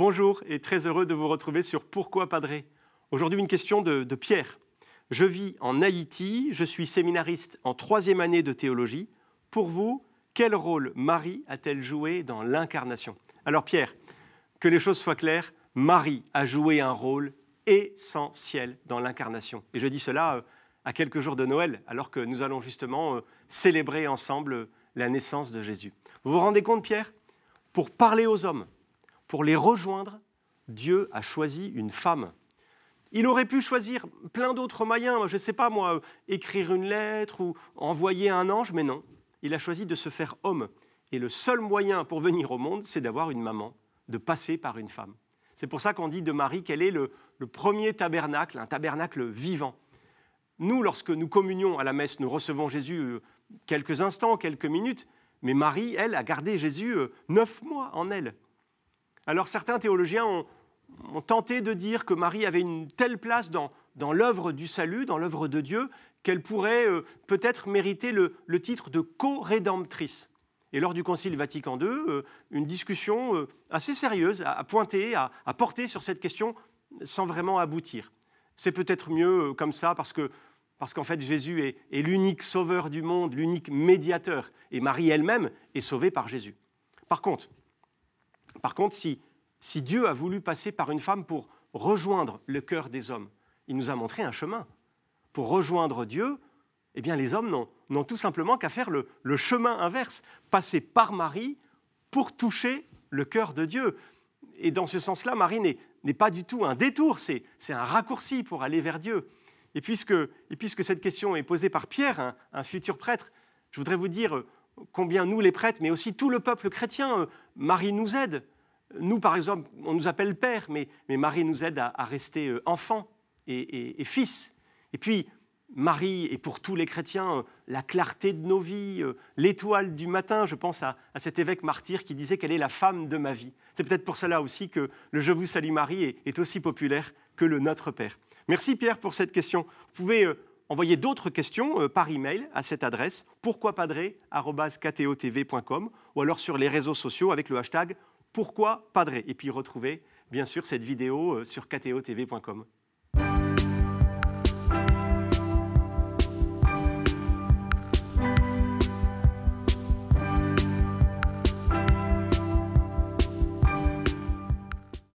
Bonjour et très heureux de vous retrouver sur Pourquoi Padré Aujourd'hui, une question de, de, Pierre. Je vis en Haïti, je suis séminariste en troisième année de théologie. Pour vous, quel rôle Marie a-t-elle joué dans l'incarnation? Alors Pierre, que les choses soient claires, Marie a joué un rôle essentiel dans l'incarnation. Et je dis cela euh, à quelques jours de Noël, alors que nous allons justement euh, célébrer ensemble la naissance de Jésus. Vous vous rendez compte, Pierre? Pour parler aux hommes, pour les rejoindre, Dieu a choisi une femme. Il aurait pu choisir plein d'autres moyens, je ne sais pas moi, écrire une lettre ou envoyer un ange, mais non. Il a choisi de se faire homme. Et le seul moyen pour venir au monde, c'est d'avoir une maman, de passer par une femme. C'est pour ça qu'on dit de Marie qu'elle est le, le premier tabernacle, un tabernacle vivant. Nous, lorsque nous communions à la messe, nous recevons Jésus euh, quelques instants, quelques minutes, mais Marie, elle, a gardé Jésus euh, neuf mois en elle. Alors certains théologiens ont, tenté de dire que Marie avait une telle place dans, l'œuvre du salut, dans l'œuvre de Dieu, qu'elle pourrait euh, peut-être mériter le, titre de co-rédemptrice. Et lors du Concile Vatican II, une discussion assez sérieuse a, pointé, a, a porté sur cette question sans vraiment aboutir. C'est peut-être mieux comme ça parce que parce qu'en fait Jésus est, l'unique sauveur du monde, l'unique médiateur, et Marie elle-même est sauvée par Jésus. Par contre, par contre si, si Dieu a voulu passer par une femme pour rejoindre le cœur des hommes, il nous a montré un chemin. Pour rejoindre Dieu, eh bien les hommes n'ont tout simplement qu'à faire le, chemin inverse, passer par Marie pour toucher le cœur de Dieu. Et dans ce sens-là, Marie n'est pas du tout un détour, c'est un raccourci pour aller vers Dieu. Et puisque, et puisque cette question est posée par Pierre, un, futur prêtre, je voudrais vous dire combien nous, les prêtres, mais aussi tout le peuple chrétien, euh, Marie nous aide. Nous, par exemple, on nous appelle père, mais, Marie nous aide à, rester euh, enfant et, fils. Et puis, Marie est pour tous les chrétiens euh, la clarté de nos vies, l'étoile du matin. Je pense à, à, cet évêque martyr qui disait qu'elle est la femme de ma vie. C'est peut-être pour cela aussi que le Je vous salue Marie est, est aussi populaire que le Notre Père. Merci Pierre pour cette question. Vous pouvez envoyer d'autres questions euh, par email à cette adresse pourquoipadré.com ou alors sur les réseaux sociaux avec le hashtag pourquoi Et puis retrouver bien sûr cette vidéo euh, sur ktotv.com.